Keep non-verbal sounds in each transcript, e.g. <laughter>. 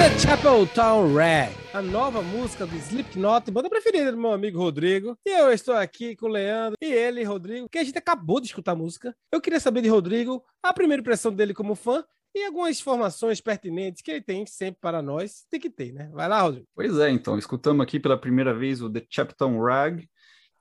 The Chapel Town Rag, a nova música do Slipknot, banda preferida do meu amigo Rodrigo. E eu estou aqui com o Leandro e ele, Rodrigo, que a gente acabou de escutar a música. Eu queria saber de Rodrigo a primeira impressão dele como fã e algumas informações pertinentes que ele tem sempre para nós. Tem que ter, né? Vai lá, Rodrigo. Pois é, então, escutamos aqui pela primeira vez o The Chapton Rag,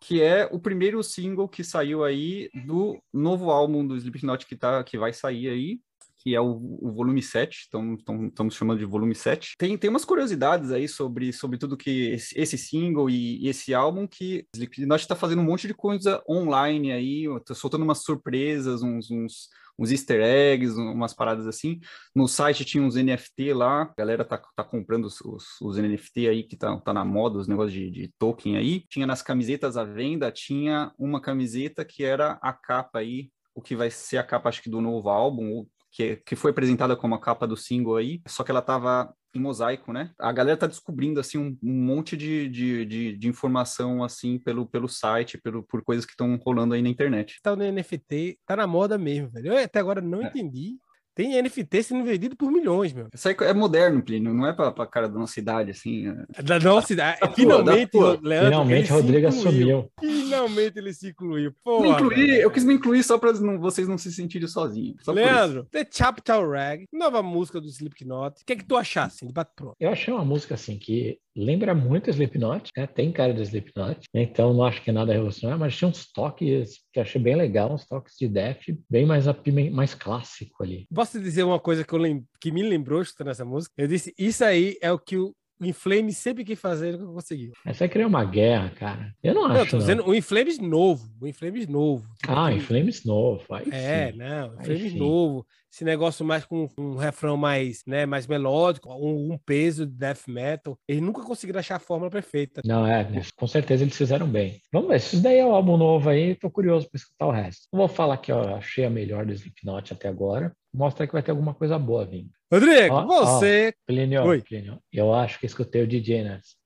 que é o primeiro single que saiu aí do novo álbum do Slipknot que, tá, que vai sair aí, que é o, o volume 7, então estamos chamando de volume 7. Tem, tem umas curiosidades aí sobre, sobre tudo que esse, esse single e, e, esse álbum, que Slipknot está fazendo um monte de coisa online aí, soltando umas surpresas, uns, uns uns easter eggs, umas paradas assim. No site tinha uns NFT lá, a galera tá, tá comprando os, os, os NFT aí que tá, tá na moda, os negócios de, de token aí. Tinha nas camisetas à venda, tinha uma camiseta que era a capa aí, o que vai ser a capa, acho que do novo álbum, que, que foi apresentada como a capa do single aí, só que ela tava em mosaico, né? A galera tá descobrindo, assim, um, um monte de, de, de, de, informação, assim, pelo, pelo site, pelo, por coisas que estão rolando aí na internet. Tá no NFT, tá na moda mesmo, velho. Eu até agora não é. entendi tem NFT sendo vendido por milhões, meu. Isso aí é moderno, Plínio, não é pra, pra cara da nossa idade, assim. É... Da nossa cidade. É, finalmente, Leandro, Finalmente, Rodrigo assumiu. Finalmente ele se incluiu. Porra, incluí, eu quis me incluir só pra não, vocês não se sentirem sozinhos. Leandro, The Chapter Rag, nova música do Slipknot. O que é que tu achasse? De pronto. Eu achei uma música, assim, que lembra muito Slipknot, né? Tem cara de Slipknot, então não acho que é nada revolucionário, mas tinha uns toques que achei bem legal, uns toques de death bem mais, mais clássico ali. Posso dizer uma coisa que, eu lem... que me lembrou escutando essa música? Eu disse, isso aí é o que o o Inflames sempre quis fazer e nunca conseguiu. Essa é criar uma guerra, cara. Eu não, não acho. Não, tô dizendo o Inflames novo. O Inflames novo. Ah, que... Inflames novo. Aí é, sim. não. Inflames novo. Esse negócio mais com um refrão mais, né, mais melódico, um, um, peso de death metal. Eles nunca conseguiram achar a fórmula perfeita. Não, é, com certeza eles fizeram bem. Vamos ver, isso daí é um álbum novo aí, tô curioso para escutar o resto. Não vou falar que eu achei a melhor do Slipknot até agora. Mostra que vai ter alguma coisa boa vindo. Rodrigo, ó, você. Ó, Plínio, Oi. Plínio, eu acho que escutei o DJ Ness.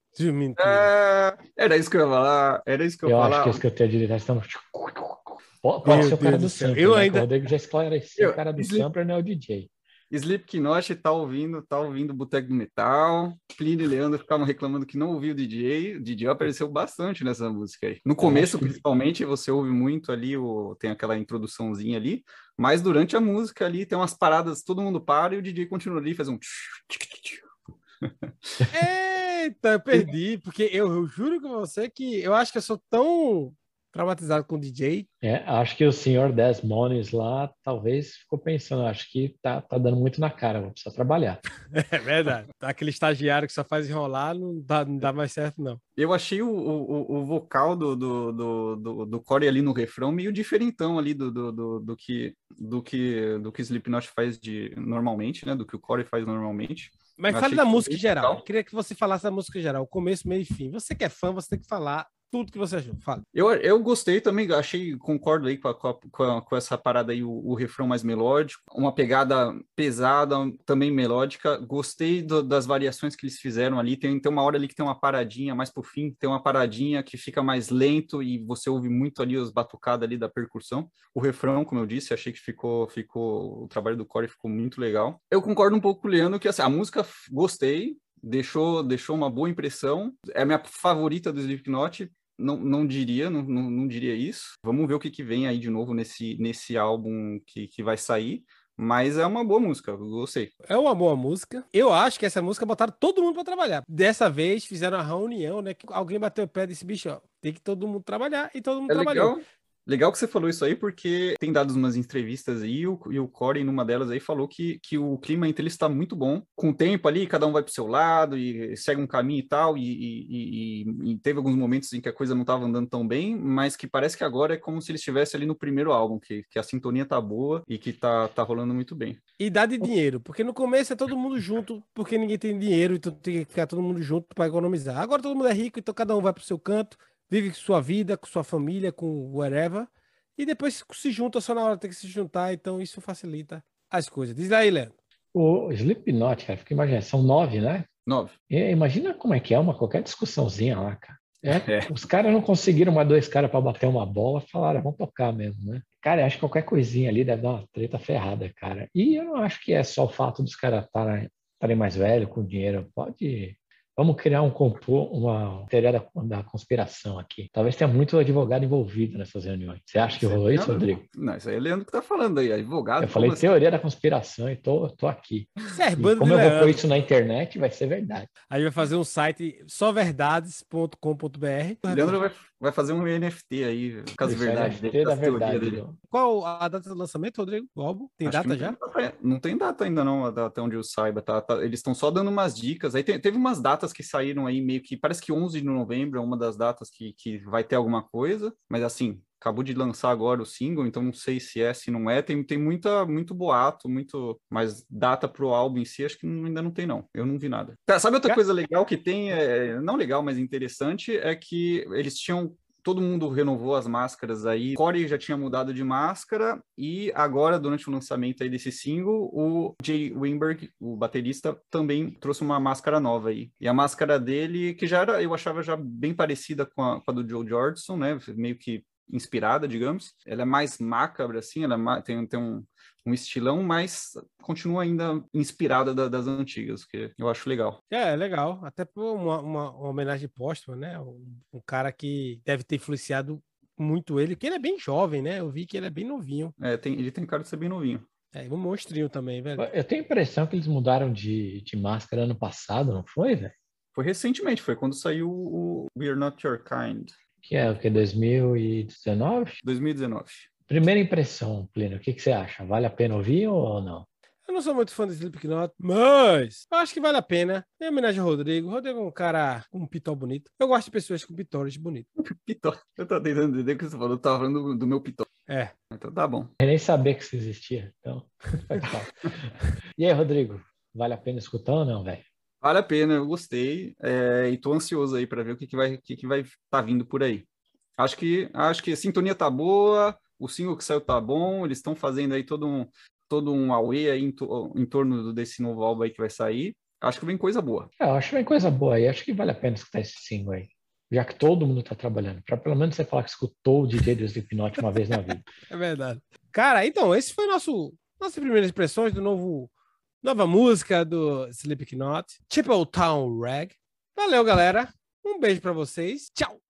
É, era isso que eu ia falar. Era isso que eu ia falar. Eu acho que escutei o DJ Ness. Estamos... Pode ser o cara do sampler. Eu né? ainda... O Rodrigo já esclareceu. O cara do Sleep... sampler não é o DJ. Slipknot tá ouvindo, tá ouvindo Boteco de Metal. Plínio e Leandro ficavam reclamando que não ouviu o DJ. O DJ apareceu bastante nessa música aí. No começo, que... principalmente, você ouve muito ali, o... tem aquela introduçãozinha ali. Mas durante a música ali, tem umas paradas, todo mundo para e o DJ continua ali, faz um... Eita, eu perdi, porque eu, eu juro com você que eu acho que eu sou tão traumatizado com o DJ. É, acho que o senhor Desmones lá talvez ficou pensando, acho que tá, tá dando muito na cara, vou precisar trabalhar. <laughs> É verdade. Tá aquele estagiário que só faz enrolar, não dá, não dá mais certo, não. Eu achei o, o, o vocal do, do, do, do, do Corey ali no refrão meio diferentão ali do, do, do, do, que do que do que Slipknot faz de normalmente, né? Do que o Corey faz normalmente. Mas fale da música em geral. Eu queria que você falasse da música em geral, começo, meio e fim. Você que é fã, você tem que falar tudo que você achou. Fala. Eu, eu gostei também, achei, concordo aí com, a, com, a, com essa parada aí, o, o, refrão mais melódico, uma pegada pesada, também melódica. Gostei do, das variações que eles fizeram ali. Tem, tem uma hora ali que tem uma paradinha, mais pro fim, tem uma paradinha que fica mais lento e você ouve muito ali os batucadas ali da percussão. O refrão, como eu disse, achei que ficou, ficou, o trabalho do Corey ficou muito legal. Eu concordo um pouco com o Leandro que assim, a música gostei, deixou, deixou uma boa impressão. É a minha favorita do Slipknot não, não diria, não, não, não, diria isso. Vamos ver o que, que vem aí de novo nesse, nesse álbum que, que vai sair. Mas é uma boa música, eu gostei. É uma boa música. Eu acho que essa música botaram todo mundo para trabalhar. Dessa vez fizeram a reunião, né? Que alguém bateu o pé desse bicho, ó. Tem que todo mundo trabalhar e todo mundo é trabalhou. Legal. Legal que você falou isso aí, porque tem dado umas entrevistas aí, e o, e o Corey, numa delas aí, falou que, que o clima entre eles está muito bom. Com o tempo ali, cada um vai para o seu lado e segue um caminho e tal, e, e, e, teve alguns momentos em que a coisa não estava andando tão bem, mas que parece que agora é como se eles estivessem ali no primeiro álbum, que, que a sintonia tá boa e que tá, tá rolando muito bem. E dá de dinheiro, porque no começo é todo mundo junto, porque ninguém tem dinheiro, então tem que ficar todo mundo junto para economizar. Agora todo mundo é rico, então cada um vai para o seu canto vive sua vida, com sua família, com whatever, e depois se junta só na hora tem que se juntar, então isso facilita as coisas. Diz aí, Leandro. O Slipknot, cara, fica imaginando, são nove, né? Nove. E, imagina como é que é uma qualquer discussãozinha lá, cara. É, <laughs> é. Os caras não conseguiram mais dois caras para bater uma bola, falaram, vamos tocar mesmo, né? Cara, acho que qualquer coisinha ali deve dar uma treta ferrada, cara. E eu não acho que é só o fato dos caras estarem estarem mais velhos, com dinheiro, pode Vamos criar um complô, uma teoria da, da, conspiração aqui. Talvez tenha muito advogado envolvido nessas reuniões. Você acha que rolou isso, Rodrigo? Não, isso aí é Leandro que tá falando aí, advogado. Eu falei assim? teoria da conspiração e tô, tô aqui. É e como eu vou pôr isso na internet, vai ser verdade. Aí vai fazer um site sóverdades.com.br. Leandro vai, vai fazer um NFT aí, caso verdade. NFT da verdade. Dele. Qual a data do lançamento, Rodrigo? O álbum? Tem Acho data já? Não tem data ainda não, até onde eu saiba. Tá, tá eles estão só dando umas dicas. Aí tem, teve umas datas datas que saíram aí meio que. Parece que 11 de novembro é uma das datas que, que vai ter alguma coisa, mas assim, acabou de lançar agora o single, então não sei se é, se não é. Tem, tem muita, muito boato, muito. Mas data pro álbum em si, acho que ainda não tem, não. Eu não vi nada. Tá, sabe outra coisa legal que tem? É, não legal, mas interessante, é que eles tinham todo mundo renovou as máscaras aí. Corey já tinha mudado de máscara e agora, durante o lançamento aí desse single, o Jay Wimberg, o baterista, também trouxe uma máscara nova aí. E a máscara dele, que já era, eu achava já bem parecida com a, com a do Joe Jordison, né? Meio que inspirada, digamos. Ela é mais macabra, assim, ela é tem, tem um, um estilão, mas continua ainda inspirada da, das antigas, que eu acho legal. É, é legal. Até por uma, uma, uma homenagem póstuma, né? Um, um, cara que deve ter influenciado muito ele, porque ele é bem jovem, né? Eu vi que ele é bem novinho. É, tem, ele tem cara de ser bem novinho. É, um monstrinho também, velho. Eu tenho a impressão que eles mudaram de, de máscara ano passado, não foi, velho? Foi recentemente, foi quando saiu o We're Not Your Kind. Que é o que? 2019? 2019. Primeira impressão, Plínio, o que, que você acha? Vale a pena ouvir ou não? Eu não sou muito fã de Slipknot, mas eu acho que vale a pena. Em homenagem ao Rodrigo. Rodrigo é um cara com um pitó bonito. Eu gosto de pessoas com pitores bonitos. <laughs> pitó. Eu tô tentando entender o que você falou. Eu tava falando do, do meu pitó. É. Então tá bom. Eu nem sabia que isso existia. Então, <laughs> <laughs> E aí, Rodrigo? Vale a pena escutar ou não, velho? Vale a pena, eu gostei. É, e tô ansioso aí para ver o que, que vai que, que vai tá vindo por aí. Acho que acho que a sintonia tá boa, o single que saiu tá bom, eles estão fazendo aí todo um todo um away aí em, to, em torno desse novo álbum aí que vai sair. Acho que vem coisa boa. É, eu acho que vem coisa boa aí. Acho que vale a pena escutar esse single aí. Já que todo mundo tá trabalhando. Para pelo menos você falar que escutou o DJ do Slipknot uma vez na vida. <laughs> É verdade. Cara, então, esse foi nosso nossas primeiras impressões do novo nova música do Slipknot, Triple Town Rag. Valeu, galera. Um beijo para vocês. Tchau.